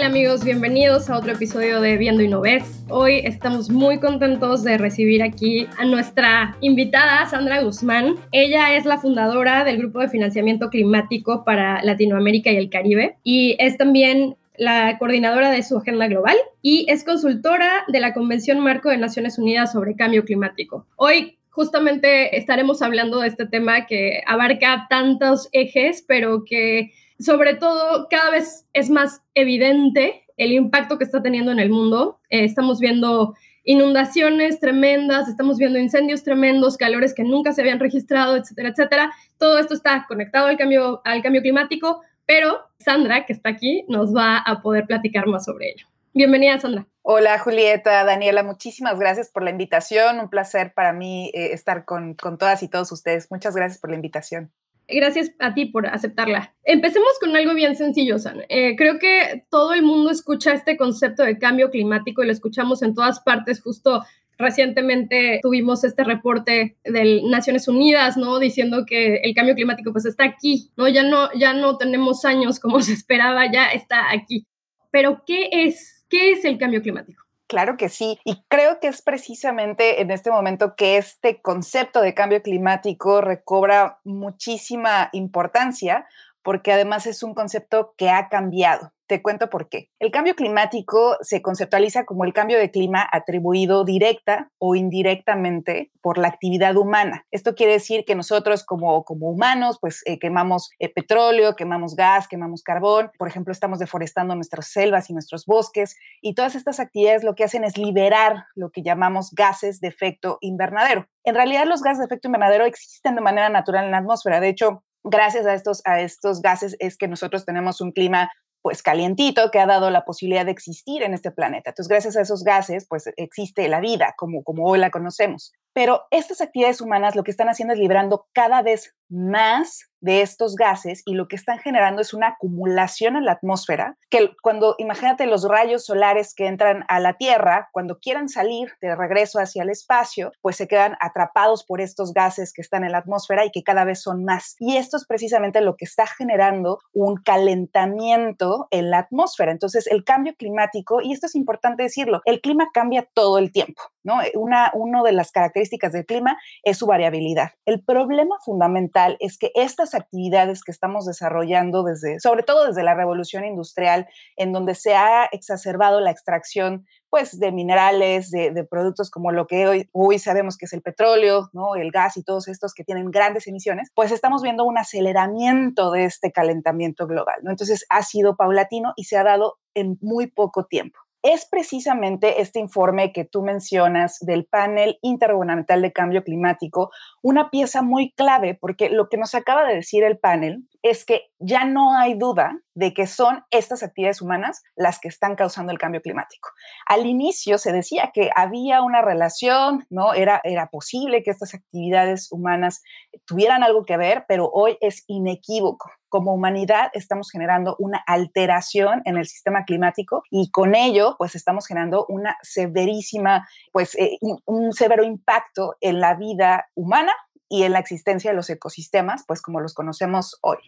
Hola amigos, bienvenidos a otro episodio de Viendo y No Ves. Hoy estamos muy contentos de recibir aquí a nuestra invitada Sandra Guzmán. Ella es la fundadora del Grupo de Financiamiento Climático para Latinoamérica y el Caribe y es también la coordinadora de su agenda global y es consultora de la Convención Marco de Naciones Unidas sobre Cambio Climático. Hoy justamente estaremos hablando de este tema que abarca tantos ejes, pero que sobre todo cada vez es más evidente el impacto que está teniendo en el mundo. Eh, estamos viendo inundaciones tremendas, estamos viendo incendios tremendos, calores que nunca se habían registrado, etcétera, etcétera. Todo esto está conectado al cambio, al cambio climático, pero Sandra, que está aquí, nos va a poder platicar más sobre ello. Bienvenida, Sandra. Hola, Julieta, Daniela, muchísimas gracias por la invitación. Un placer para mí eh, estar con, con todas y todos ustedes. Muchas gracias por la invitación. Gracias a ti por aceptarla. Empecemos con algo bien sencillo, San. Eh, creo que todo el mundo escucha este concepto de cambio climático y lo escuchamos en todas partes. Justo recientemente tuvimos este reporte de Naciones Unidas, ¿no? Diciendo que el cambio climático pues está aquí, ¿no? Ya no, ya no tenemos años como se esperaba, ya está aquí. Pero ¿qué es, qué es el cambio climático? Claro que sí, y creo que es precisamente en este momento que este concepto de cambio climático recobra muchísima importancia porque además es un concepto que ha cambiado. Te cuento por qué. El cambio climático se conceptualiza como el cambio de clima atribuido directa o indirectamente por la actividad humana. Esto quiere decir que nosotros como, como humanos, pues eh, quemamos eh, petróleo, quemamos gas, quemamos carbón, por ejemplo, estamos deforestando nuestras selvas y nuestros bosques y todas estas actividades lo que hacen es liberar lo que llamamos gases de efecto invernadero. En realidad los gases de efecto invernadero existen de manera natural en la atmósfera. De hecho, gracias a estos, a estos gases es que nosotros tenemos un clima pues calientito que ha dado la posibilidad de existir en este planeta. Entonces, gracias a esos gases, pues existe la vida como, como hoy la conocemos. Pero estas actividades humanas lo que están haciendo es liberando cada vez más de estos gases y lo que están generando es una acumulación en la atmósfera, que cuando imagínate los rayos solares que entran a la Tierra, cuando quieran salir de regreso hacia el espacio, pues se quedan atrapados por estos gases que están en la atmósfera y que cada vez son más. Y esto es precisamente lo que está generando un calentamiento en la atmósfera. Entonces, el cambio climático, y esto es importante decirlo, el clima cambia todo el tiempo, ¿no? Una, una de las características del clima es su variabilidad. El problema fundamental es que estas actividades que estamos desarrollando desde, sobre todo desde la revolución industrial, en donde se ha exacerbado la extracción pues de minerales, de, productos como lo que hoy, hoy, sabemos que es el petróleo, ¿no? el gas y todos estos que tienen grandes emisiones, pues estamos viendo un aceleramiento de este calentamiento global. ¿no? Entonces ha sido paulatino y se ha dado en muy poco tiempo es precisamente este informe que tú mencionas del panel intergubernamental de cambio climático una pieza muy clave porque lo que nos acaba de decir el panel es que ya no hay duda de que son estas actividades humanas las que están causando el cambio climático. Al inicio se decía que había una relación, ¿no? Era, era posible que estas actividades humanas tuvieran algo que ver, pero hoy es inequívoco como humanidad estamos generando una alteración en el sistema climático y con ello pues estamos generando una severísima, pues eh, un, severo impacto en la vida humana y en la existencia de los ecosistemas, pues como los conocemos hoy.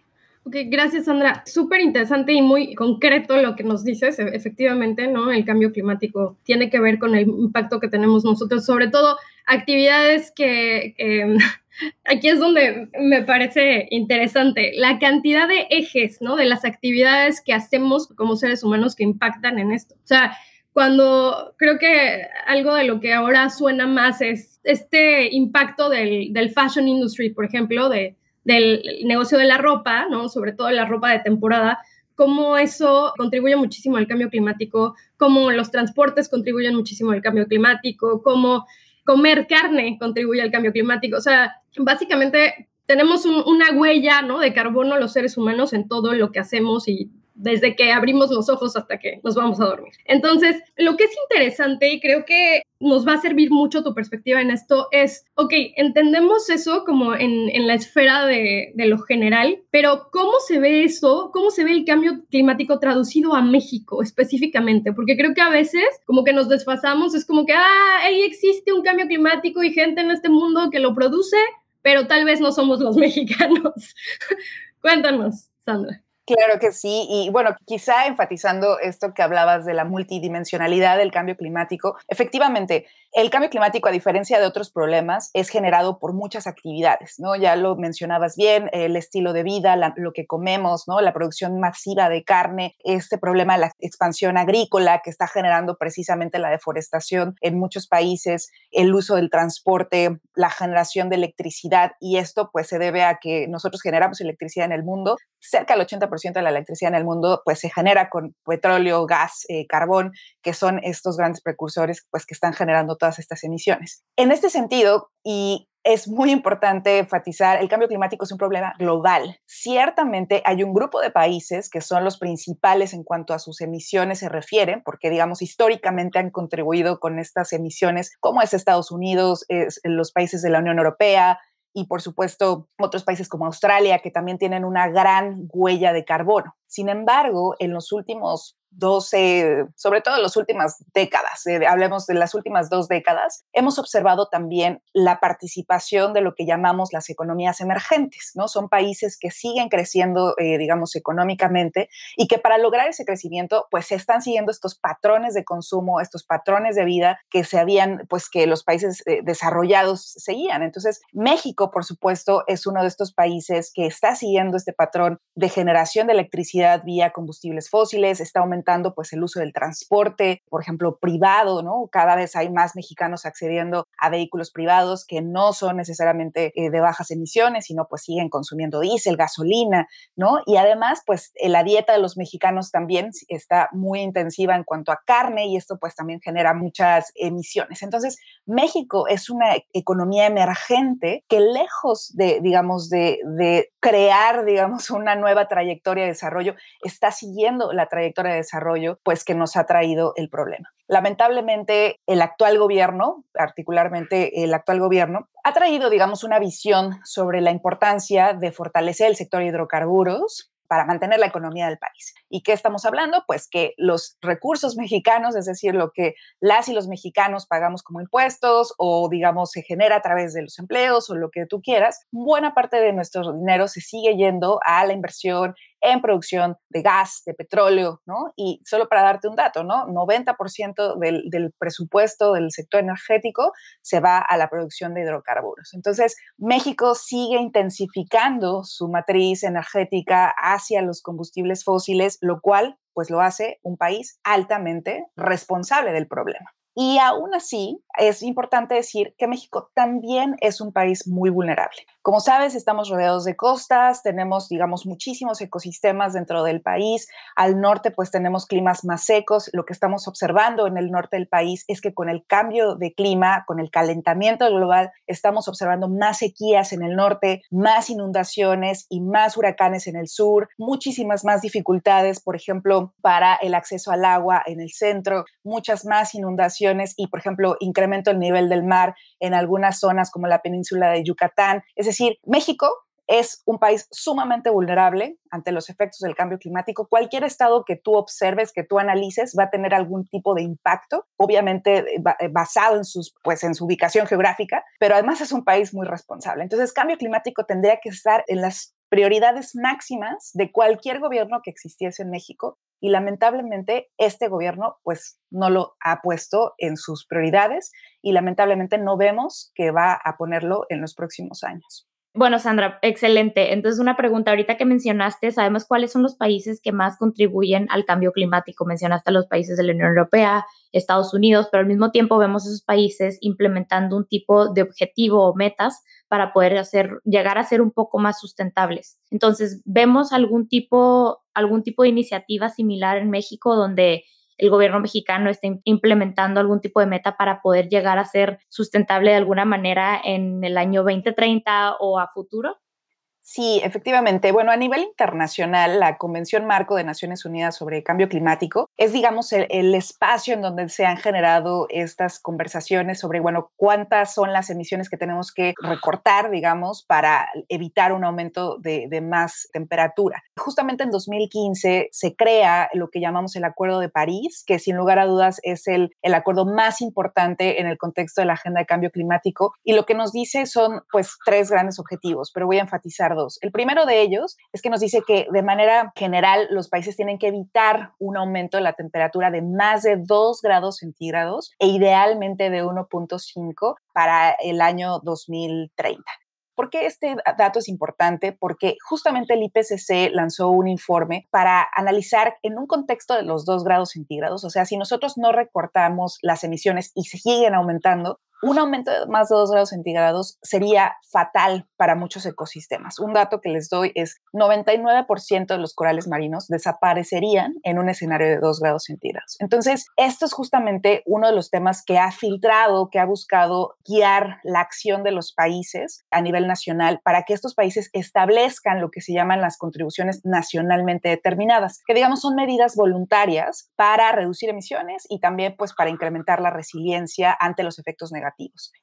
Ok, gracias Sandra. Súper interesante y muy concreto lo que nos dices. E, efectivamente, ¿no? El cambio climático tiene que ver con el impacto que tenemos nosotros, sobre todo actividades que, em, aquí es donde me parece interesante, la cantidad de ejes, ¿no? De las actividades que hacemos como seres humanos que impactan en esto. O sea, cuando creo que algo de lo que ahora suena más es este impacto del, del fashion industry, por ejemplo, de, del negocio de la ropa, ¿no? Sobre todo la ropa de temporada, cómo eso contribuye muchísimo al cambio climático, cómo los transportes contribuyen muchísimo al cambio climático, cómo comer carne contribuye al cambio climático. O sea, básicamente tenemos una huella ¿no? de carbono los seres humanos en todo lo que hacemos y desde que abrimos los ojos hasta que nos vamos a dormir. Entonces, lo que es interesante y creo que nos va a servir mucho tu perspectiva en esto es, ok, entendemos eso como en, en la esfera de, de, lo general, pero ¿cómo se ve eso? ¿Cómo se ve el cambio climático traducido a México específicamente? Porque creo que a veces como que nos desfasamos, es como que, ah, ahí existe un cambio climático y gente en este mundo que lo produce, pero tal vez no somos los mexicanos. Cuéntanos, Sandra. Claro que sí, y bueno, quizá enfatizando esto que hablabas de la multidimensionalidad del cambio climático, efectivamente, el cambio climático, a diferencia de otros problemas, es generado por muchas actividades, ¿no? Ya lo mencionabas bien, el estilo de vida, lo que comemos, ¿no? La producción masiva de carne, este problema de la expansión agrícola que está generando precisamente la deforestación en muchos países, el uso del transporte, la generación de electricidad, y esto pues se debe a que nosotros generamos electricidad en el mundo, cerca del 80% de la electricidad en el mundo pues se genera con petróleo, gas, eh, carbón, que son estos grandes precursores pues que están generando todas estas emisiones. En este sentido, y es muy importante enfatizar, el cambio climático es un problema global. Ciertamente hay un grupo de países que son los principales en cuanto a sus emisiones se refieren, porque digamos históricamente han contribuido con estas emisiones, como es Estados Unidos, es los países de la Unión Europea, y por supuesto otros países como Australia que también tienen una gran huella de carbono. Sin embargo, en los últimos 12, sobre todo en las últimas décadas, eh, hablemos de las últimas dos décadas, hemos observado también la participación de lo que llamamos las economías emergentes, ¿no? Son países que siguen creciendo, eh, digamos, económicamente y que para lograr ese crecimiento, pues se están siguiendo estos patrones de consumo, estos patrones de vida que se habían, pues que los países eh, desarrollados seguían. Entonces, México, por supuesto, es uno de estos países que está siguiendo este patrón de generación de electricidad vía combustibles fósiles, está aumentando pues el uso del transporte, por ejemplo, privado, ¿no? Cada vez hay más mexicanos accediendo a vehículos privados que no son necesariamente eh, de bajas emisiones, sino pues siguen consumiendo diésel, gasolina, ¿no? Y además, pues eh, la dieta de los mexicanos también está muy intensiva en cuanto a carne y esto pues también genera muchas emisiones. Entonces, México es una economía emergente que lejos de, digamos, de, de crear, digamos, una nueva trayectoria de desarrollo, está siguiendo la trayectoria de desarrollo pues que nos ha traído el problema. Lamentablemente, el actual gobierno, particularmente el actual gobierno, ha traído, digamos, una visión sobre la importancia de fortalecer el sector hidrocarburos, para mantener la economía del país. ¿Y qué estamos hablando? Pues que los recursos mexicanos, es decir, lo que las y los mexicanos pagamos como impuestos o digamos se genera a través de los empleos o lo que tú quieras, buena parte de nuestro dinero se sigue yendo a la inversión en producción de gas, de petróleo, ¿no? Y solo para darte un dato, ¿no? 90% del, del, presupuesto del sector energético se va a la producción de hidrocarburos. Entonces, México sigue intensificando su matriz energética hacia los combustibles fósiles, lo cual pues lo hace un país altamente responsable del problema. Y aún así, es importante decir que México también es un país muy vulnerable. Como sabes, estamos rodeados de costas, tenemos, digamos, muchísimos ecosistemas dentro del país. Al norte, pues tenemos climas más secos. Lo que estamos observando en el norte del país es que con el cambio de clima, con el calentamiento global, estamos observando más sequías en el norte, más inundaciones y más huracanes en el sur, muchísimas más dificultades, por ejemplo, para el acceso al agua en el centro, muchas más inundaciones y, por ejemplo, incremento del nivel del mar en algunas zonas como la península de Yucatán. Es decir, México es un país sumamente vulnerable ante los efectos del cambio climático. Cualquier estado que tú observes, que tú analices, va a tener algún tipo de impacto, obviamente eh, eh, basado en, sus, pues, en su ubicación geográfica, pero además es un país muy responsable. Entonces, cambio climático tendría que estar en las prioridades máximas de cualquier gobierno que existiese en México y lamentablemente este gobierno pues no lo ha puesto en sus prioridades y lamentablemente no vemos que va a ponerlo en los próximos años. Bueno, Sandra, excelente. Entonces, una pregunta ahorita que mencionaste, sabemos cuáles son los países que más contribuyen al cambio climático. Mencionaste a los países de la Unión Europea, Estados Unidos, pero al mismo tiempo vemos esos países implementando un tipo de objetivo o metas para poder hacer, llegar a ser un poco más sustentables. Entonces, vemos algún tipo, algún tipo de iniciativa similar en México donde el gobierno mexicano está implementando algún tipo de meta para poder llegar a ser sustentable de alguna manera en el año 2030 o a futuro? Sí, efectivamente. Bueno, a nivel internacional, la Convención Marco de Naciones Unidas sobre Cambio Climático es, digamos, el, espacio en donde se han generado estas conversaciones sobre, bueno, cuántas son las emisiones que tenemos que recortar, digamos, para evitar un aumento de, más temperatura. Justamente en 2015 se crea lo que llamamos el Acuerdo de París, que sin lugar a dudas es el, el acuerdo más importante en el contexto de la agenda de cambio climático y lo que nos dice son, pues, tres grandes objetivos, pero voy a enfatizar el primero de ellos es que nos dice que de manera general los países tienen que evitar un aumento de la temperatura de más de 2 grados centígrados e idealmente de 1.5 para el año 2030. ¿Por qué este dato es importante? Porque justamente el IPCC lanzó un informe para analizar en un contexto de los 2 grados centígrados, o sea, si nosotros no recortamos las emisiones y siguen aumentando, un aumento de más de 2 grados centígrados sería fatal para muchos ecosistemas. Un dato que les doy es 99% de los corales marinos desaparecerían en un escenario de 2 grados centígrados. Entonces, esto es justamente uno de los temas que ha filtrado, que ha buscado guiar la acción de los países a nivel nacional para que estos países establezcan lo que se llaman las contribuciones nacionalmente determinadas, que digamos son medidas voluntarias para reducir emisiones y también pues para incrementar la resiliencia ante los efectos negativos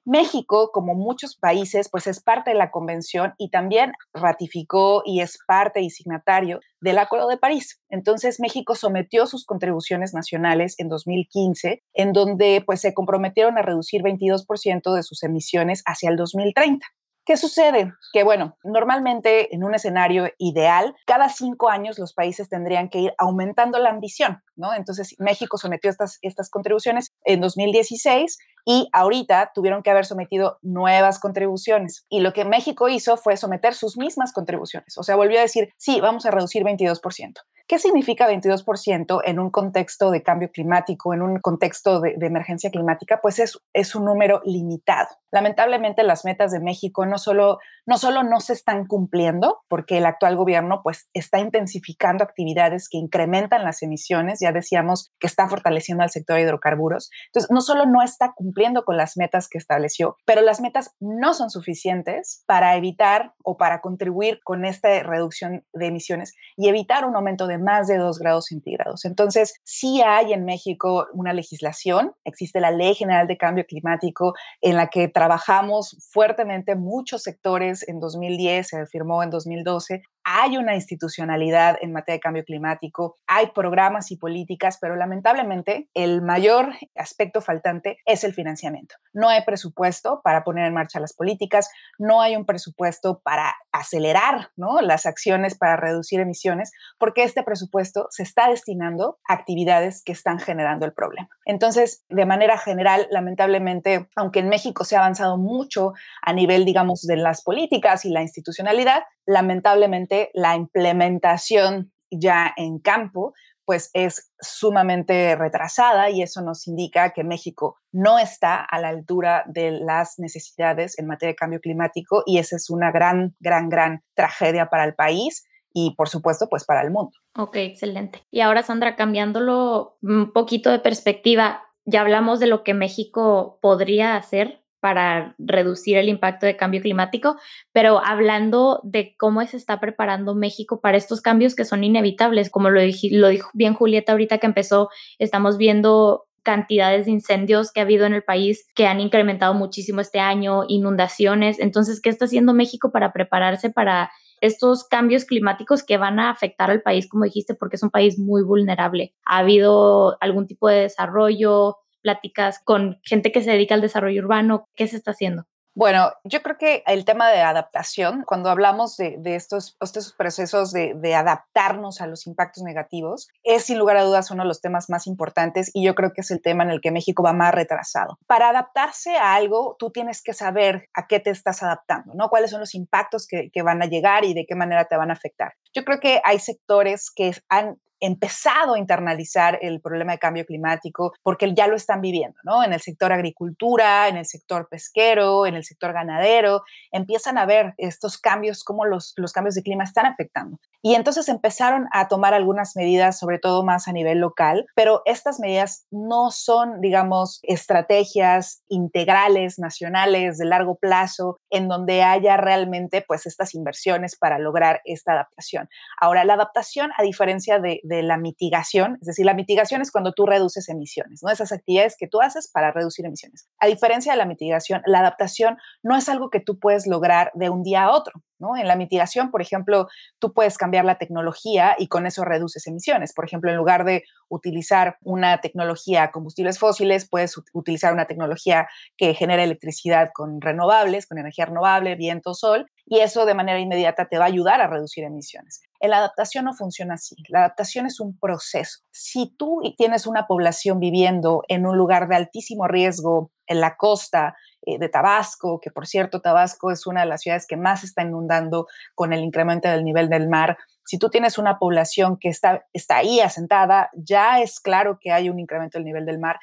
México, como muchos países, pues es parte de la convención y también ratificó y es parte y signatario del Acuerdo de París. Entonces, México sometió sus contribuciones nacionales en 2015, en donde pues se comprometieron a reducir 22% de sus emisiones hacia el 2030. ¿Qué sucede? Que bueno, normalmente en un escenario ideal, cada cinco años los países tendrían que ir aumentando la ambición, ¿no? Entonces México sometió estas, estas contribuciones en 2016 y ahorita tuvieron que haber sometido nuevas contribuciones. Y lo que México hizo fue someter sus mismas contribuciones. O sea, volvió a decir, sí, vamos a reducir 22%. ¿Qué significa 22% en un contexto de cambio climático, en un contexto de, emergencia climática? Pues es, es un número limitado. Lamentablemente las metas de México no solo, no solo no se están cumpliendo, porque el actual gobierno pues está intensificando actividades que incrementan las emisiones, ya decíamos que está fortaleciendo al sector de hidrocarburos. Entonces, no solo no está cumpliendo con las metas que estableció, pero las metas no son suficientes para evitar o para contribuir con esta reducción de emisiones y evitar un aumento de más de 2 grados centígrados. Entonces, sí hay en México una legislación, existe la Ley General de Cambio Climático en la que trabajamos fuertemente muchos sectores en 2010, se firmó en 2012 hay una institucionalidad en materia de cambio climático, hay programas y políticas, pero lamentablemente el mayor aspecto faltante es el financiamiento. No hay presupuesto para poner en marcha las políticas, no hay un presupuesto para acelerar ¿no? las acciones para reducir emisiones, porque este presupuesto se está destinando a actividades que están generando el problema. Entonces, de manera general, lamentablemente, aunque en México se ha avanzado mucho a nivel, digamos, de las políticas y la institucionalidad, lamentablemente la implementación ya en campo pues es sumamente retrasada y eso nos indica que México no está a la altura de las necesidades en materia de cambio climático y esa es una gran, gran, gran tragedia para el país y por supuesto pues para el mundo. Ok, excelente. Y ahora Sandra, cambiándolo un poquito de perspectiva, ya hablamos de lo que México podría hacer para reducir el impacto de cambio climático, pero hablando de cómo se está preparando México para estos cambios que son inevitables, como lo, lo dijo bien Julieta ahorita que empezó, estamos viendo cantidades de incendios que ha habido en el país que han incrementado muchísimo este año, inundaciones. Entonces, ¿qué está haciendo México para prepararse para estos cambios climáticos que van a afectar al país, como dijiste, porque es un país muy vulnerable? ¿Ha habido algún tipo de desarrollo? Pláticas con gente que se dedica al desarrollo urbano? ¿Qué se está haciendo? Bueno, yo creo que el tema de adaptación, cuando hablamos de, estos, estos, procesos de, de, adaptarnos a los impactos negativos, es sin lugar a dudas uno de los temas más importantes y yo creo que es el tema en el que México va más retrasado. Para adaptarse a algo, tú tienes que saber a qué te estás adaptando, ¿no? Cuáles son los impactos que, que van a llegar y de qué manera te van a afectar. Yo creo que hay sectores que han empezado a internalizar el problema de cambio climático porque ya lo están viviendo, ¿no? En el sector agricultura, en el sector pesquero, en el sector ganadero, empiezan a ver estos cambios, cómo los, los cambios de clima están afectando. Y entonces empezaron a tomar algunas medidas, sobre todo más a nivel local, pero estas medidas no son, digamos, estrategias integrales, nacionales, de largo plazo, en donde haya realmente pues estas inversiones para lograr esta adaptación. Ahora, la adaptación, a diferencia de, de la mitigación, es decir, la mitigación es cuando tú reduces emisiones, ¿no? Esas actividades que tú haces para reducir emisiones. A diferencia de la mitigación, la adaptación no es algo que tú puedes lograr de un día a otro. En la mitigación, por ejemplo, tú puedes cambiar la tecnología y con eso reduces emisiones. Por ejemplo, en lugar de utilizar una tecnología combustibles fósiles, puedes utilizar una tecnología que genera electricidad con renovables, con energía renovable, viento, sol, y eso de manera inmediata te va a ayudar a reducir emisiones. La adaptación no funciona así. La adaptación es un proceso. Si tú tienes una población viviendo en un lugar de altísimo riesgo en la costa, eh, de Tabasco, que por cierto Tabasco es una de las ciudades que más está inundando con el incremento del nivel del mar. Si tú tienes una población que está, está ahí asentada, ya es claro que hay un incremento del nivel del mar.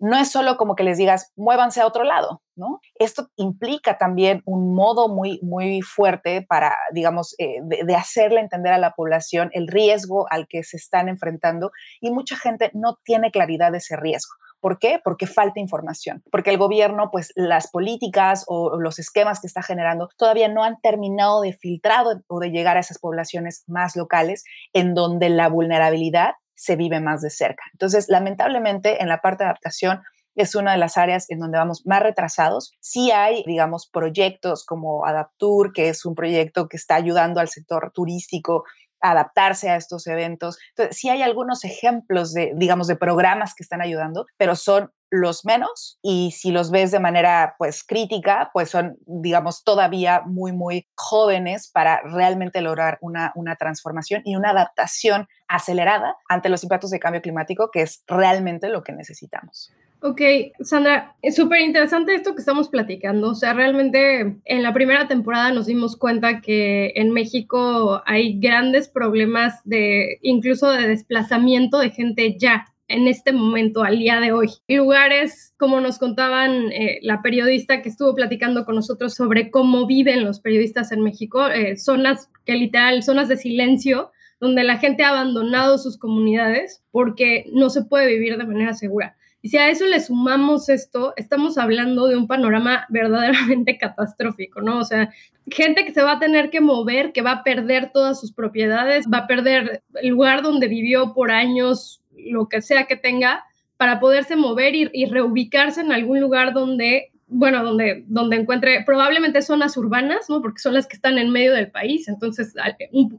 No es solo como que les digas, muévanse a otro lado, Esto implica también un modo muy, muy fuerte para, digamos, eh, de, de hacerle entender a la población el riesgo al que se están enfrentando y mucha gente no tiene claridad de ese riesgo. ¿Por qué? Porque falta información, porque el gobierno, pues las políticas o, los esquemas que está generando todavía no han terminado de filtrar o de llegar a esas poblaciones más locales en donde la vulnerabilidad se vive más de cerca. Entonces, lamentablemente, en la parte de adaptación, es una de las áreas en donde vamos más retrasados. Sí hay, digamos, proyectos como Adaptur, que es un proyecto que está ayudando al sector turístico adaptarse a estos eventos. Entonces, sí hay algunos ejemplos de, digamos, de programas que están ayudando, pero son los menos y si los ves de manera pues crítica, pues son digamos todavía muy muy jóvenes para realmente lograr una, una transformación y una adaptación acelerada ante los impactos de cambio climático, que es realmente lo que necesitamos. Ok, Sandra, es súper interesante esto que estamos platicando. O sea, realmente en la primera temporada nos dimos cuenta que en México hay grandes problemas de incluso de desplazamiento de gente ya en este momento, al día de hoy. Lugares, como nos contaban eh, la periodista que estuvo platicando con nosotros sobre cómo viven los periodistas en México, eh, zonas que literal, zonas de silencio, donde la gente ha abandonado sus comunidades porque no se puede vivir de manera segura. Y si a eso le sumamos esto, estamos hablando de un panorama verdaderamente catastrófico, ¿no? O sea, gente que se va a tener que mover, que va a perder todas sus propiedades, va a perder el lugar donde vivió por años, lo que sea que tenga, para poderse mover y, y reubicarse en algún lugar donde bueno, donde, donde encuentre probablemente zonas urbanas, ¿no? Porque son las que están en medio del país, entonces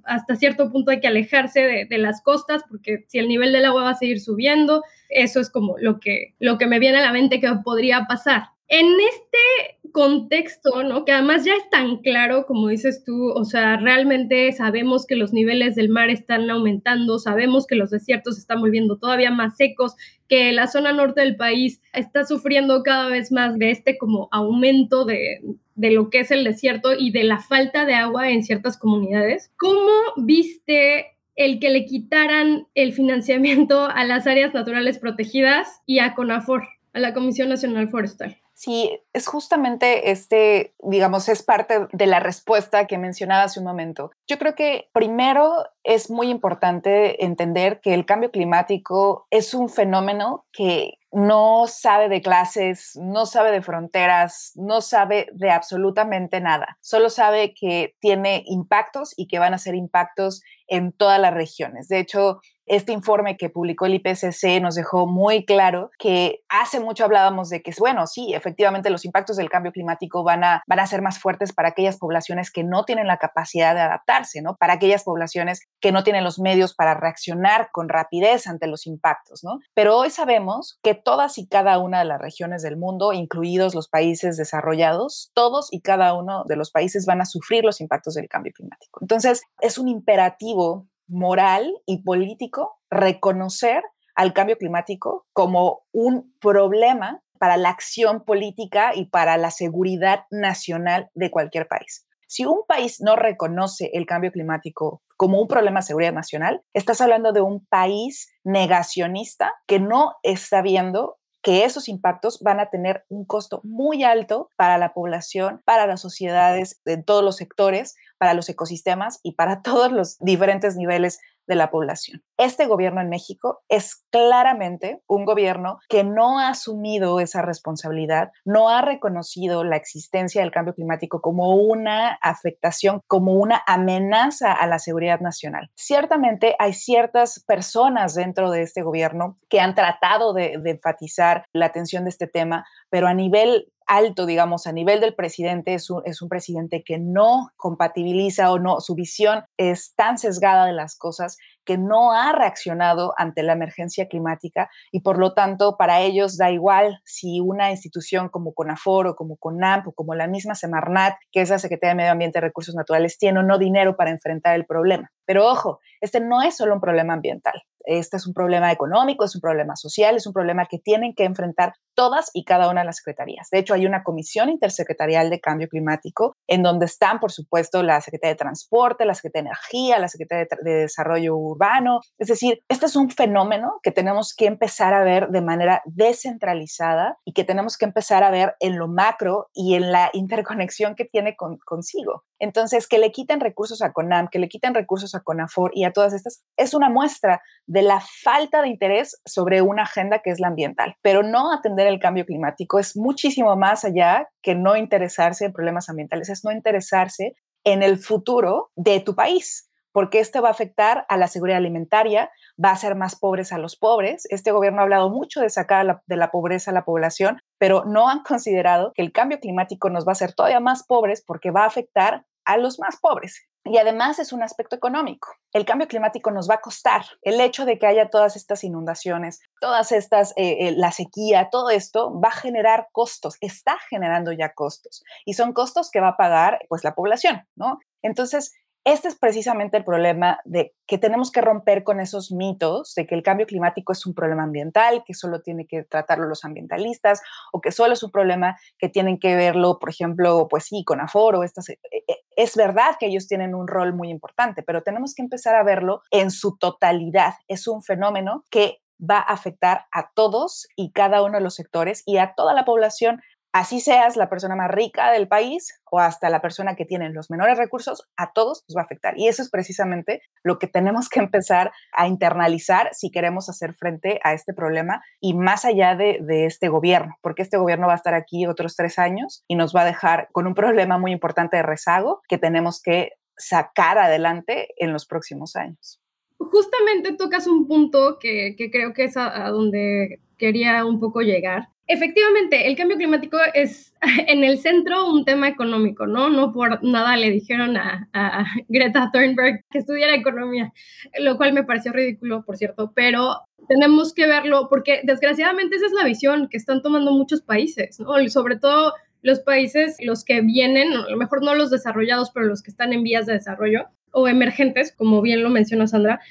hasta cierto punto hay que alejarse de, de, las costas, porque si el nivel del agua va a seguir subiendo, eso es como lo que, lo que me viene a la mente que podría pasar. En este contexto, ¿no? Que además ya es tan claro, como dices tú, o sea, realmente sabemos que los niveles del mar están aumentando, sabemos que los desiertos están volviendo todavía más secos, que la zona norte del país está sufriendo cada vez más de este como aumento de, de lo que es el desierto y de la falta de agua en ciertas comunidades. ¿Cómo viste el que le quitaran el financiamiento a las áreas naturales protegidas y a CONAFOR, a la Comisión Nacional Forestal? Sí, es justamente este, digamos, es parte de la respuesta que mencionaba hace un momento. Yo creo que primero es muy importante entender que el cambio climático es un fenómeno que no sabe de clases, no sabe de fronteras, no sabe de absolutamente nada. Solo sabe que tiene impactos y que van a ser impactos en todas las regiones. De hecho, este informe que publicó el IPCC nos dejó muy claro que hace mucho hablábamos de que, bueno, sí, efectivamente los impactos del cambio climático van a, van a ser más fuertes para aquellas poblaciones que no tienen la capacidad de adaptarse, ¿no? Para aquellas poblaciones que no tienen los medios para reaccionar con rapidez ante los impactos, ¿no? Pero hoy sabemos que todas y cada una de las regiones del mundo, incluidos los países desarrollados, todos y cada uno de los países van a sufrir los impactos del cambio climático. Entonces, es un imperativo moral y político reconocer al cambio climático como un problema para la acción política y para la seguridad nacional de cualquier país. Si un país no reconoce el cambio climático como un problema de seguridad nacional, estás hablando de un país negacionista que no está viendo que esos impactos van a tener un costo muy alto para la población, para las sociedades, en todos los sectores, para los ecosistemas y para todos los diferentes niveles de la población. Este gobierno en México es claramente un gobierno que no ha asumido esa responsabilidad, no ha reconocido la existencia del cambio climático como una afectación, como una amenaza a la seguridad nacional. Ciertamente hay ciertas personas dentro de este gobierno que han tratado de, de enfatizar la atención de este tema, pero a nivel alto, digamos, a nivel del presidente, es un, es un, presidente que no compatibiliza o no, su visión es tan sesgada de las cosas que no ha reaccionado ante la emergencia climática y por lo tanto para ellos da igual si una institución como CONAFOR o como CONAMP o como la misma Semarnat, que es la Secretaría de Medio Ambiente y Recursos Naturales, tiene o no dinero para enfrentar el problema. Pero ojo, este no es solo un problema ambiental. Este es un problema económico, es un problema social, es un problema que tienen que enfrentar todas y cada una de las secretarías. De hecho, hay una comisión intersecretarial de cambio climático en donde están, por supuesto, la Secretaría de Transporte, la Secretaría de Energía, la Secretaría de Desarrollo Urbano. Es decir, este es un fenómeno que tenemos que empezar a ver de manera descentralizada y que tenemos que empezar a ver en lo macro y en la interconexión que tiene consigo. Entonces, que le quiten recursos a CONAM, que le quiten recursos a CONAFOR y a todas estas, es una muestra de la falta de interés sobre una agenda que es la ambiental. Pero no atender el cambio climático es muchísimo más allá que no interesarse en problemas ambientales, es no interesarse en el futuro de tu país porque este va a afectar a la seguridad alimentaria, va a hacer más pobres a los pobres. Este gobierno ha hablado mucho de sacar de la pobreza a la población, pero no han considerado que el cambio climático nos va a hacer todavía más pobres porque va a afectar a los más pobres. Y además es un aspecto económico. El cambio climático nos va a costar. El hecho de que haya todas estas inundaciones, todas estas, eh, eh, la sequía, todo esto va a generar costos, está generando ya costos. Y son costos que va a pagar pues la población, ¿no? Entonces, este es precisamente el problema de que tenemos que romper con esos mitos de que el cambio climático es un problema ambiental, que solo tiene que tratarlo los ambientalistas o que solo es un problema que tienen que verlo, por ejemplo, pues sí, con aforo. Estas, eh, eh, es verdad que ellos tienen un rol muy importante, pero tenemos que empezar a verlo en su totalidad. Es un fenómeno que va a afectar a todos y cada uno de los sectores y a toda la población así seas la persona más rica del país o hasta la persona que tiene los menores recursos, a todos nos va a afectar. Y eso es precisamente lo que tenemos que empezar a internalizar si queremos hacer frente a este problema y más allá de, de este gobierno, porque este gobierno va a estar aquí otros tres años y nos va a dejar con un problema muy importante de rezago que tenemos que sacar adelante en los próximos años. Justamente tocas un punto que, creo que es a, a donde quería un poco llegar, Efectivamente, el cambio climático es en el centro un tema económico, ¿no? No por nada le dijeron a, Greta Thunberg que estudiara economía, lo cual me pareció ridículo, por cierto, pero tenemos que verlo porque desgraciadamente esa es la visión que están tomando muchos países, ¿no? Sobre todo los países, los que vienen, a lo mejor no los desarrollados, pero los que están en vías de desarrollo o emergentes, como bien lo menciona Sandra,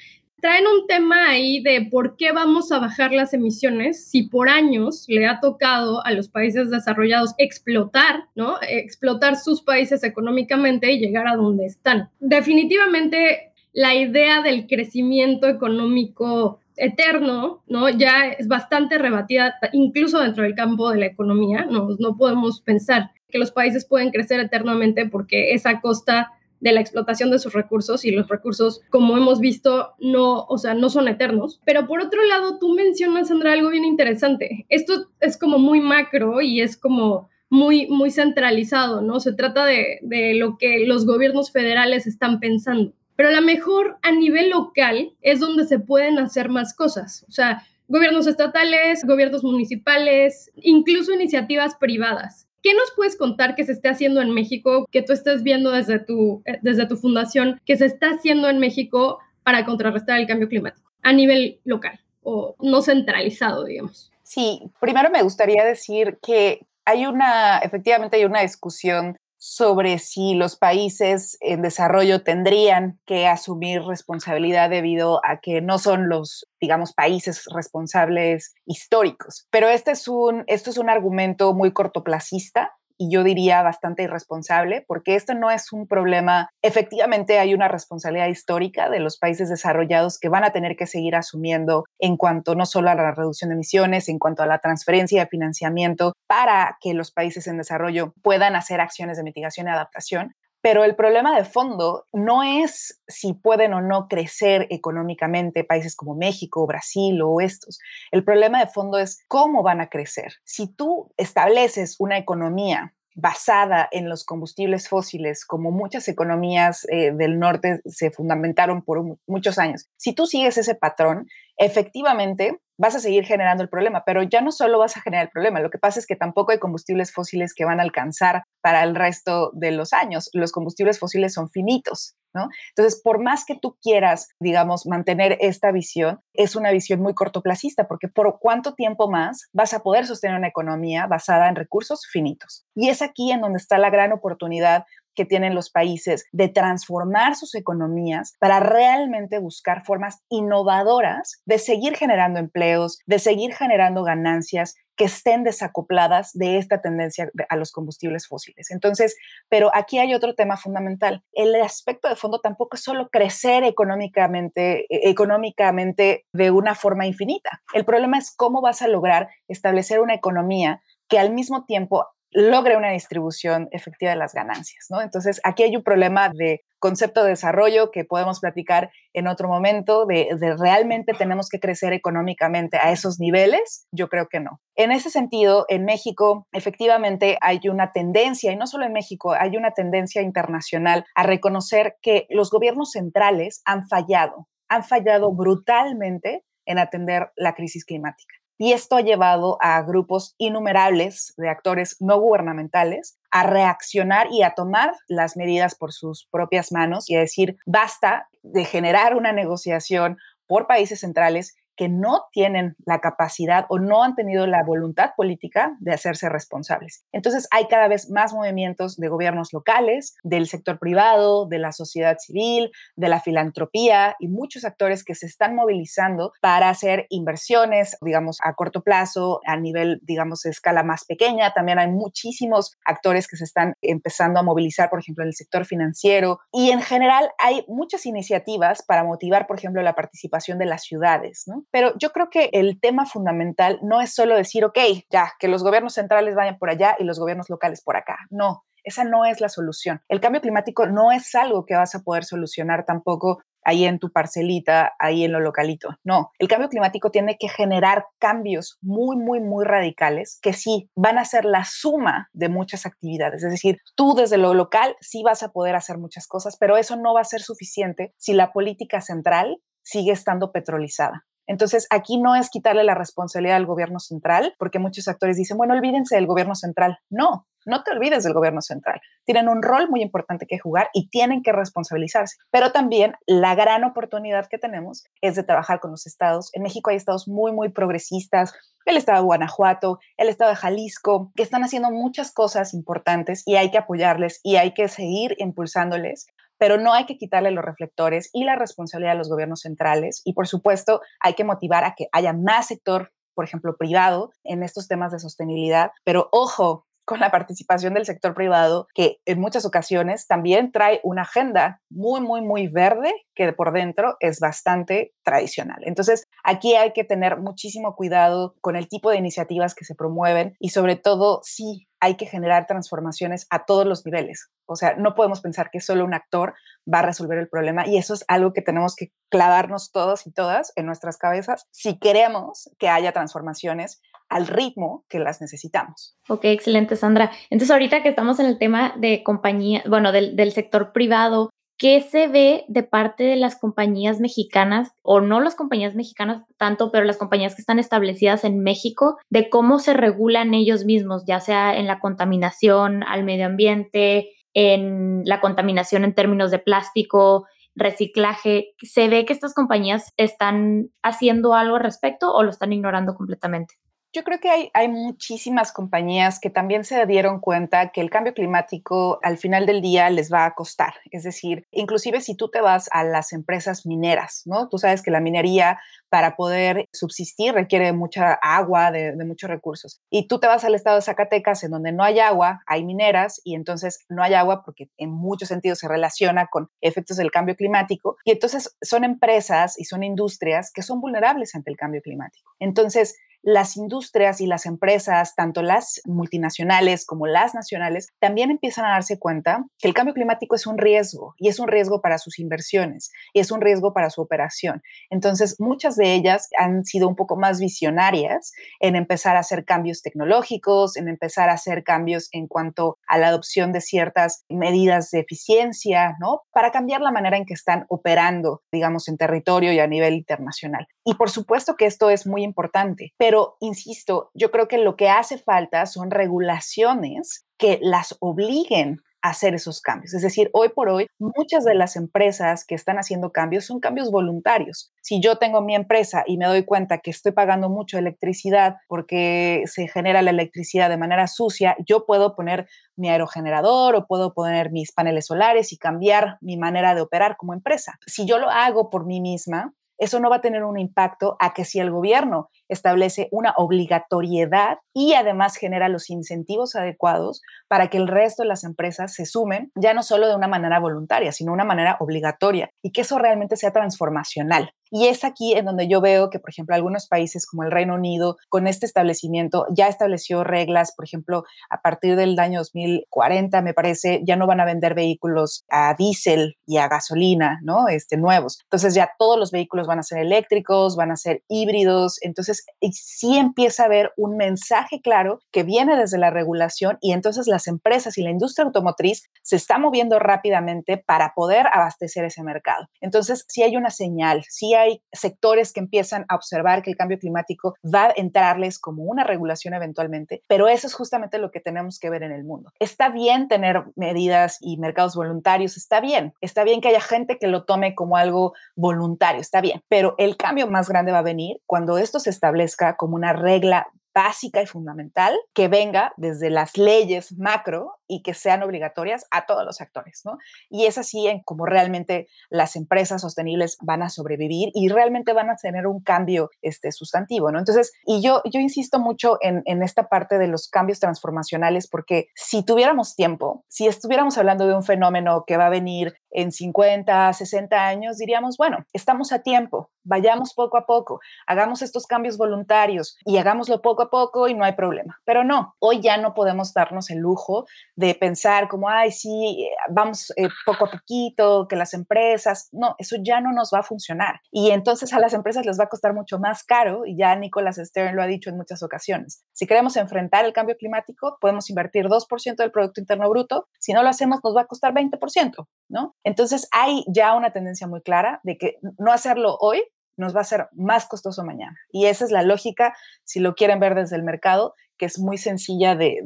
traen un tema ahí de por qué vamos a bajar las emisiones si por años le ha tocado a los países desarrollados explotar, ¿no? Explotar sus países económicamente y llegar a donde están. Definitivamente la idea del crecimiento económico eterno, ¿no? Ya es bastante rebatida incluso dentro del campo de la economía, no, no podemos pensar que los países pueden crecer eternamente porque esa costa de la explotación de sus recursos y los recursos, como hemos visto, no, o sea, no son eternos. Pero por otro lado, tú mencionas, Sandra, algo bien interesante. Esto es como muy macro y es como muy, muy centralizado, ¿no? Se trata de, de lo que los gobiernos federales están pensando. Pero a lo mejor a nivel local es donde se pueden hacer más cosas. O sea, gobiernos estatales, gobiernos municipales, incluso iniciativas privadas. ¿Qué nos puedes contar que se esté haciendo en México, que tú estás viendo desde tu, eh, desde tu fundación, que se está haciendo en México para contrarrestar el cambio climático a nivel local o no centralizado, digamos? Sí, primero me gustaría decir que hay una, efectivamente hay una discusión sobre si los países en desarrollo tendrían que asumir responsabilidad debido a que no son los, digamos, países responsables históricos. Pero este es un, esto es un argumento muy cortoplacista y yo diría bastante irresponsable, porque esto no es un problema, efectivamente hay una responsabilidad histórica de los países desarrollados que van a tener que seguir asumiendo en cuanto no solo a la reducción de emisiones, en cuanto a la transferencia de financiamiento para que los países en desarrollo puedan hacer acciones de mitigación y adaptación, pero el problema de fondo no es si pueden o no crecer económicamente países como México, Brasil o estos. El problema de fondo es cómo van a crecer. Si tú estableces una economía basada en los combustibles fósiles, como muchas economías eh, del norte se fundamentaron por muchos años, si tú sigues ese patrón, efectivamente vas a seguir generando el problema, pero ya no solo vas a generar el problema, lo que pasa es que tampoco hay combustibles fósiles que van a alcanzar para el resto de los años. Los combustibles fósiles son finitos. ¿No? Entonces, por más que tú quieras, digamos, mantener esta visión, es una visión muy cortoplacista, porque por cuánto tiempo más vas a poder sostener una economía basada en recursos finitos. Y es aquí en donde está la gran oportunidad que tienen los países de transformar sus economías para realmente buscar formas innovadoras de seguir generando empleos, de seguir generando ganancias que estén desacopladas de esta tendencia a los combustibles fósiles. Entonces, pero aquí hay otro tema fundamental. El aspecto de fondo tampoco es solo crecer económicamente, e, económicamente de una forma infinita. El problema es cómo vas a lograr establecer una economía que al mismo tiempo logre una distribución efectiva de las ganancias, ¿no? Entonces, aquí hay un problema de concepto de desarrollo que podemos platicar en otro momento, de, de, realmente tenemos que crecer económicamente a esos niveles, yo creo que no. En ese sentido, en México, efectivamente hay una tendencia, y no solo en México, hay una tendencia internacional a reconocer que los gobiernos centrales han fallado, han fallado brutalmente en atender la crisis climática. Y esto ha llevado a grupos innumerables de actores no gubernamentales a reaccionar y a tomar las medidas por sus propias manos y a decir, basta de generar una negociación por países centrales que no tienen la capacidad o no han tenido la voluntad política de hacerse responsables. Entonces hay cada vez más movimientos de gobiernos locales, del sector privado, de la sociedad civil, de la filantropía y muchos actores que se están movilizando para hacer inversiones, digamos, a corto plazo, a nivel, digamos, escala más pequeña. También hay muchísimos actores que se están empezando a movilizar, por ejemplo, en el sector financiero. Y en general hay muchas iniciativas para motivar, por ejemplo, la participación de las ciudades, ¿no? Pero yo creo que el tema fundamental no es solo decir, ok, ya, que los gobiernos centrales vayan por allá y los gobiernos locales por acá. No, esa no es la solución. El cambio climático no es algo que vas a poder solucionar tampoco ahí en tu parcelita, ahí en lo localito. No, el cambio climático tiene que generar cambios muy, muy, muy radicales que sí van a ser la suma de muchas actividades. Es decir, tú desde lo local sí vas a poder hacer muchas cosas, pero eso no va a ser suficiente si la política central sigue estando petrolizada. Entonces, aquí no es quitarle la responsabilidad al gobierno central, porque muchos actores dicen, bueno, olvídense del gobierno central. No, no te olvides del gobierno central. Tienen un rol muy importante que jugar y tienen que responsabilizarse. Pero también la gran oportunidad que tenemos es de trabajar con los estados. En México hay estados muy, muy progresistas, el estado de Guanajuato, el estado de Jalisco, que están haciendo muchas cosas importantes y hay que apoyarles y hay que seguir impulsándoles pero no hay que quitarle los reflectores y la responsabilidad a los gobiernos centrales. Y por supuesto, hay que motivar a que haya más sector, por ejemplo, privado en estos temas de sostenibilidad. Pero ojo, con la participación del sector privado, que en muchas ocasiones también trae una agenda muy, muy, muy verde, que por dentro es bastante tradicional. Entonces, aquí hay que tener muchísimo cuidado con el tipo de iniciativas que se promueven y sobre todo si hay que generar transformaciones a todos los niveles. O sea, no podemos pensar que solo un actor va a resolver el problema y eso es algo que tenemos que clavarnos todos y todas en nuestras cabezas si queremos que haya transformaciones al ritmo que las necesitamos. Ok, excelente, Sandra. Entonces, ahorita que estamos en el tema de compañía, bueno, del, del sector privado, ¿qué se ve de parte de las compañías mexicanas, o no las compañías mexicanas tanto, pero las compañías que están establecidas en México, de cómo se regulan ellos mismos, ya sea en la contaminación al medio ambiente, en la contaminación en términos de plástico, reciclaje. ¿Se ve que estas compañías están haciendo algo al respecto o lo están ignorando completamente? Yo creo que hay, hay muchísimas compañías que también se dieron cuenta que el cambio climático al final del día les va a costar. Es decir, inclusive si tú te vas a las empresas mineras, ¿no? Tú sabes que la minería para poder subsistir requiere mucha agua, de, de, muchos recursos. Y tú te vas al estado de Zacatecas, en donde no hay agua, hay mineras, y entonces no hay agua porque en muchos sentidos se relaciona con efectos del cambio climático. Y entonces son empresas y son industrias que son vulnerables ante el cambio climático. Entonces, las industrias y las empresas, tanto las multinacionales como las nacionales, también empiezan a darse cuenta que el cambio climático es un riesgo y es un riesgo para sus inversiones y es un riesgo para su operación. Entonces, muchas de ellas han sido un poco más visionarias en empezar a hacer cambios tecnológicos, en empezar a hacer cambios en cuanto a la adopción de ciertas medidas de eficiencia, ¿no? Para cambiar la manera en que están operando, digamos, en territorio y a nivel internacional. Y por supuesto que esto es muy importante, pero insisto, yo creo que lo que hace falta son regulaciones que las obliguen a hacer esos cambios. Es decir, hoy por hoy, muchas de las empresas que están haciendo cambios son cambios voluntarios. Si yo tengo mi empresa y me doy cuenta que estoy pagando mucho electricidad porque se genera la electricidad de manera sucia, yo puedo poner mi aerogenerador o puedo poner mis paneles solares y cambiar mi manera de operar como empresa. Si yo lo hago por mí misma, eso no va a tener un impacto a que si el gobierno establece una obligatoriedad y además genera los incentivos adecuados para que el resto de las empresas se sumen, ya no solo de una manera voluntaria, sino de una manera obligatoria y que eso realmente sea transformacional. Y es aquí en donde yo veo que, por ejemplo, algunos países como el Reino Unido, con este establecimiento, ya estableció reglas, por ejemplo, a partir del año 2040, me parece, ya no van a vender vehículos a diésel y a gasolina, ¿no? Este, nuevos. Entonces ya todos los vehículos van a ser eléctricos, van a ser híbridos. Entonces sí empieza a haber un mensaje claro que viene desde la regulación y entonces las empresas y la industria automotriz se está moviendo rápidamente para poder abastecer ese mercado. Entonces, si hay una señal, si hay sectores que empiezan a observar que el cambio climático va a entrarles como una regulación eventualmente, pero eso es justamente lo que tenemos que ver en el mundo. Está bien tener medidas y mercados voluntarios, está bien, está bien que haya gente que lo tome como algo voluntario, está bien, pero el cambio más grande va a venir cuando esto se establezca como una regla básica y fundamental que venga desde las leyes macro y que sean obligatorias a todos los actores, ¿no? Y es así en como realmente las empresas sostenibles van a sobrevivir y realmente van a tener un cambio este, sustantivo, ¿no? Entonces, y yo, yo insisto mucho en, en esta parte de los cambios transformacionales porque si tuviéramos tiempo, si estuviéramos hablando de un fenómeno que va a venir en 50, 60 años, diríamos, bueno, estamos a tiempo, vayamos poco a poco, hagamos estos cambios voluntarios y hagámoslo poco a poco y no hay problema. Pero no, hoy ya no podemos darnos el lujo de pensar como, ay, sí, vamos eh, poco a poquito, que las empresas, no, eso ya no nos va a funcionar. Y entonces a las empresas les va a costar mucho más caro, y ya Nicolás Stern lo ha dicho en muchas ocasiones. Si queremos enfrentar el cambio climático, podemos invertir 2% del Producto Interno Bruto, si no lo hacemos nos va a costar 20%, ¿no? Entonces hay ya una tendencia muy clara de que no hacerlo hoy nos va a ser más costoso mañana. Y esa es la lógica, si lo quieren ver desde el mercado, que es muy sencilla de,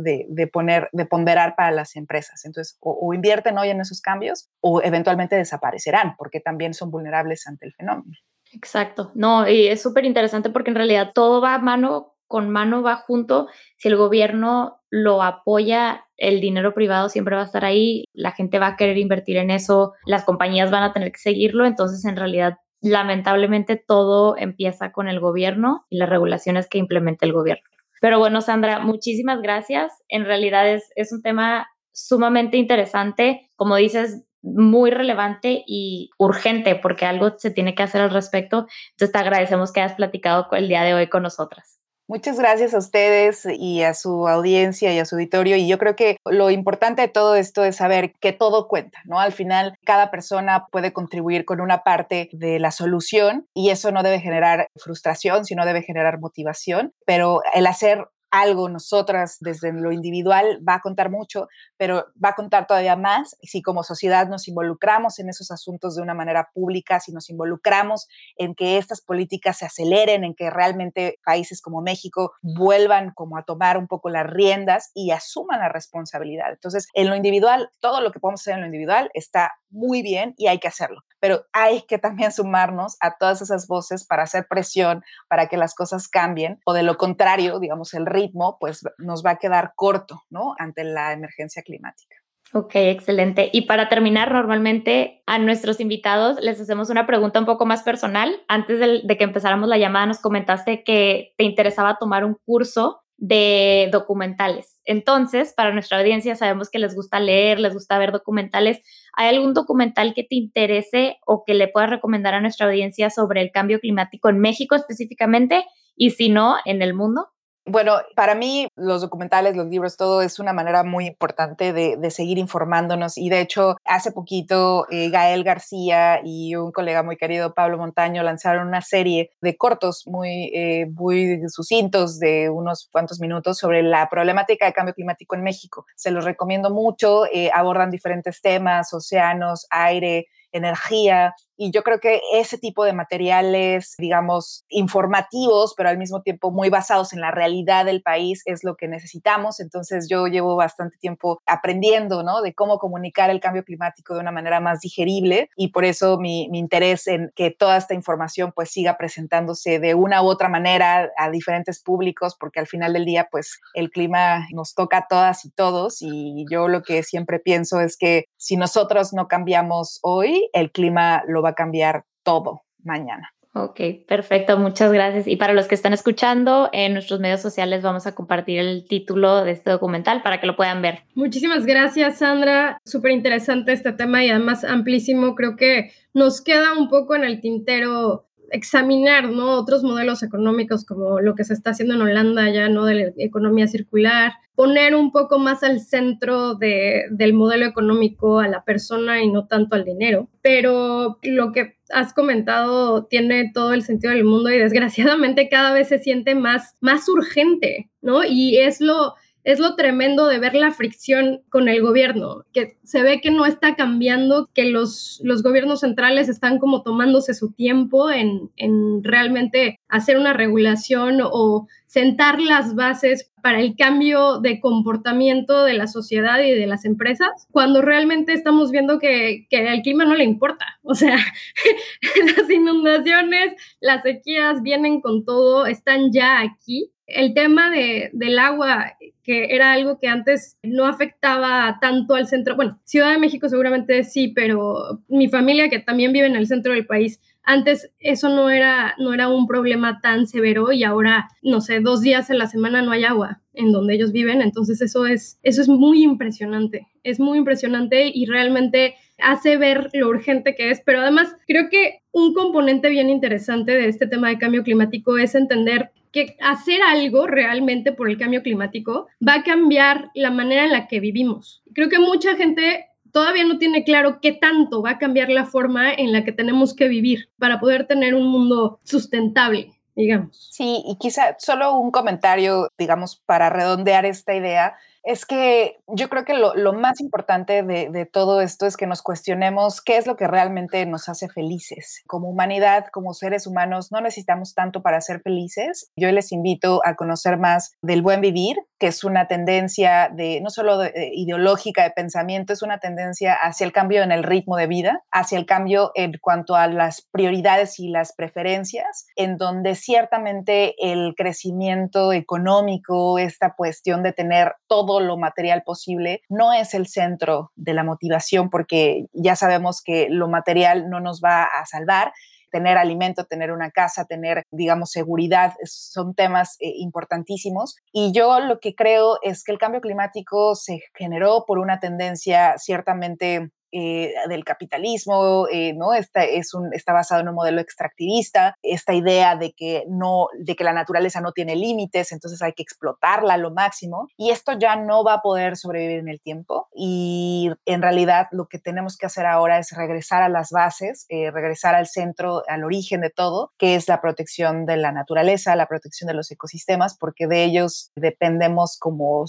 poner, de ponderar para las empresas. Entonces, o, o, invierten hoy en esos cambios o eventualmente desaparecerán porque también son vulnerables ante el fenómeno. Exacto. No, y es súper interesante porque en realidad todo va mano con mano, va junto. Si el gobierno lo apoya, el dinero privado siempre va a estar ahí, la gente va a querer invertir en eso, las compañías van a tener que seguirlo, entonces en realidad lamentablemente todo empieza con el gobierno y las regulaciones que implementa el gobierno. Pero bueno, Sandra, muchísimas gracias. En realidad es, es un tema sumamente interesante, como dices, muy relevante y urgente porque algo se tiene que hacer al respecto. Entonces te agradecemos que hayas platicado el día de hoy con nosotras. Muchas gracias a ustedes y a su audiencia y a su auditorio. Y yo creo que lo importante de todo esto es saber que todo cuenta, ¿no? Al final, cada persona puede contribuir con una parte de la solución y eso no debe generar frustración, sino debe generar motivación. Pero el hacer algo nosotras desde lo individual va a contar mucho, pero va a contar todavía más si como sociedad nos involucramos en esos asuntos de una manera pública, si nos involucramos en que estas políticas se aceleren, en que realmente países como México vuelvan como a tomar un poco las riendas y asuman la responsabilidad. Entonces, en lo individual, todo lo que podemos hacer en lo individual está muy bien y hay que hacerlo, pero hay que también sumarnos a todas esas voces para hacer presión, para que las cosas cambien, o de lo contrario, digamos, el ritmo, pues nos va a quedar corto, ¿no? Ante la emergencia climática. Ok, excelente. Y para terminar, normalmente a nuestros invitados les hacemos una pregunta un poco más personal. Antes de, de, que empezáramos la llamada, nos comentaste que te interesaba tomar un curso de documentales. Entonces, para nuestra audiencia sabemos que les gusta leer, les gusta ver documentales. ¿Hay algún documental que te interese o que le puedas recomendar a nuestra audiencia sobre el cambio climático en México específicamente y si no, en el mundo? Bueno, para mí los documentales, los libros, todo es una manera muy importante de, seguir informándonos y de hecho hace poquito eh, Gael García y un colega muy querido, Pablo Montaño, lanzaron una serie de cortos muy, eh, muy sucintos de unos cuantos minutos sobre la problemática de cambio climático en México. Se los recomiendo mucho, eh, abordan diferentes temas, océanos, aire, energía, y yo creo que ese tipo de materiales, digamos, informativos, pero al mismo tiempo muy basados en la realidad del país, es lo que necesitamos. Entonces yo llevo bastante tiempo aprendiendo, ¿no? De cómo comunicar el cambio climático de una manera más digerible y por eso mi, mi interés en que toda esta información pues siga presentándose de una u otra manera a diferentes públicos, porque al final del día pues el clima nos toca a todas y todos y yo lo que siempre pienso es que si nosotros no cambiamos hoy, el clima lo va a cambiar todo mañana. Ok, perfecto, muchas gracias. Y para los que están escuchando, en nuestros medios sociales vamos a compartir el título de este documental para que lo puedan ver. Muchísimas gracias, Sandra. Súper interesante este tema y además amplísimo. Creo que nos queda un poco en el tintero examinar ¿no? otros modelos económicos como lo que se está haciendo en Holanda ya, ¿no? de la economía circular, poner un poco más al centro de, del modelo económico a la persona y no tanto al dinero. Pero lo que has comentado tiene todo el sentido del mundo y desgraciadamente cada vez se siente más, más urgente, ¿no? Y es lo es lo tremendo de ver la fricción con el gobierno, que se ve que no está cambiando, que los, los gobiernos centrales están como tomándose su tiempo en, en realmente hacer una regulación o sentar las bases para el cambio de comportamiento de la sociedad y de las empresas, cuando realmente estamos viendo que, que al clima no le importa. O sea, las inundaciones, las sequías vienen con todo, están ya aquí el tema de, del agua, que era algo que antes no afectaba tanto al centro, bueno, Ciudad de México seguramente sí, pero mi familia que también vive en el centro del país, antes eso no era, no era un problema tan severo y ahora, no sé, dos días en la semana no hay agua en donde ellos viven, entonces eso es, eso es muy impresionante, es muy impresionante y realmente hace ver lo urgente que es, pero además creo que un componente bien interesante de este tema de cambio climático es entender que hacer algo realmente por el cambio climático va a cambiar la manera en la que vivimos. Creo que mucha gente todavía no tiene claro qué tanto va a cambiar la forma en la que tenemos que vivir para poder tener un mundo sustentable digamos. Sí, y quizá solo un comentario, digamos, para redondear esta idea es que yo creo que lo, más importante de, todo esto es que nos cuestionemos qué es lo que realmente nos hace felices. Como humanidad, como seres humanos, no necesitamos tanto para ser felices. Yo les invito a conocer más del buen vivir, que es una tendencia de no solo ideológica de pensamiento, es una tendencia hacia el cambio en el ritmo de vida, hacia el cambio en cuanto a las prioridades y las preferencias, en donde ciertamente el crecimiento económico, esta cuestión de tener todo lo material posible, no es el centro de la motivación porque ya sabemos que lo material no nos va a salvar, tener alimento, tener una casa, tener, digamos, seguridad, son temas eh, importantísimos. Y yo lo que creo es que el cambio climático se generó por una tendencia ciertamente eh, del capitalismo, eh, ¿no? Está, es un, está basado en un modelo extractivista, esta idea de que, no, de que la naturaleza no tiene límites, entonces hay que explotarla a lo máximo, y esto ya no va a poder sobrevivir en el tiempo, y en realidad lo que tenemos que hacer ahora es regresar a las bases, regresar al centro, al origen de todo, que es la protección de la naturaleza, la protección de los ecosistemas, porque de ellos dependemos como,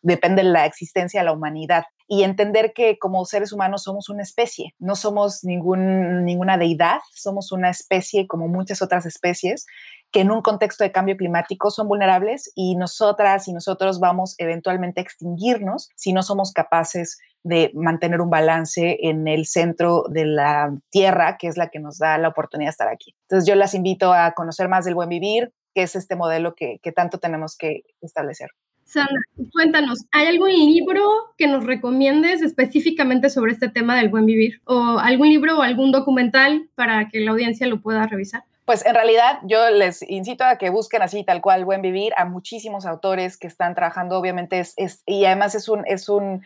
depende la existencia de la humanidad y entender que como seres humanos somos una especie, no somos ningún, ninguna deidad, somos una especie como muchas otras especies que en un contexto de cambio climático son vulnerables y nosotras y nosotros vamos eventualmente a extinguirnos si no somos capaces de mantener un balance en el centro de la Tierra, que es la que nos da la oportunidad de estar aquí. Entonces yo las invito a conocer más del buen vivir, que es este modelo que, que tanto tenemos que establecer. Sandra, cuéntanos, ¿hay algún libro que nos recomiendes específicamente sobre este tema del buen vivir? ¿O algún libro o algún documental para que la audiencia lo pueda revisar? Pues en realidad yo les incito a que busquen así tal cual Buen Vivir a muchísimos autores que están trabajando, obviamente es, es y además es un, es un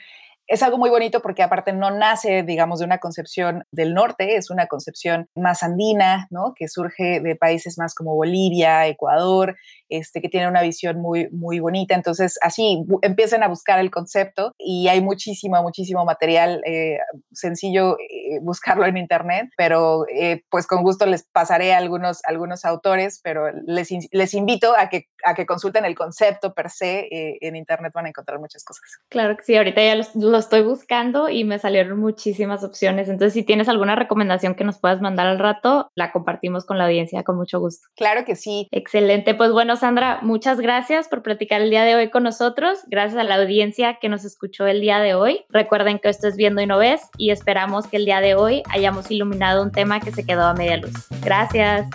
es algo muy bonito porque aparte no nace, digamos, de una concepción del norte, es una concepción más andina, ¿no? Que surge de países más como Bolivia, Ecuador, este, que tiene una visión muy, muy bonita. Entonces, así empiecen a buscar el concepto y hay muchísimo, muchísimo material eh, sencillo eh, buscarlo en internet, pero eh, pues con gusto les pasaré algunos, algunos autores, pero les, les invito a que, a que consulten el concepto per se. en internet van a encontrar muchas cosas. Claro que sí, ahorita ya lo estoy buscando y me salieron muchísimas opciones. Entonces, si tienes alguna recomendación que nos puedas mandar al rato, la compartimos con la audiencia con mucho gusto. Claro que sí. Excelente. Pues bueno, Sandra, muchas gracias por platicar el día de hoy con nosotros. Gracias a la audiencia que nos escuchó el día de hoy. Recuerden que esto es Viendo y No Ves y esperamos que el día de hoy hayamos iluminado un tema que se quedó a media luz. Gracias.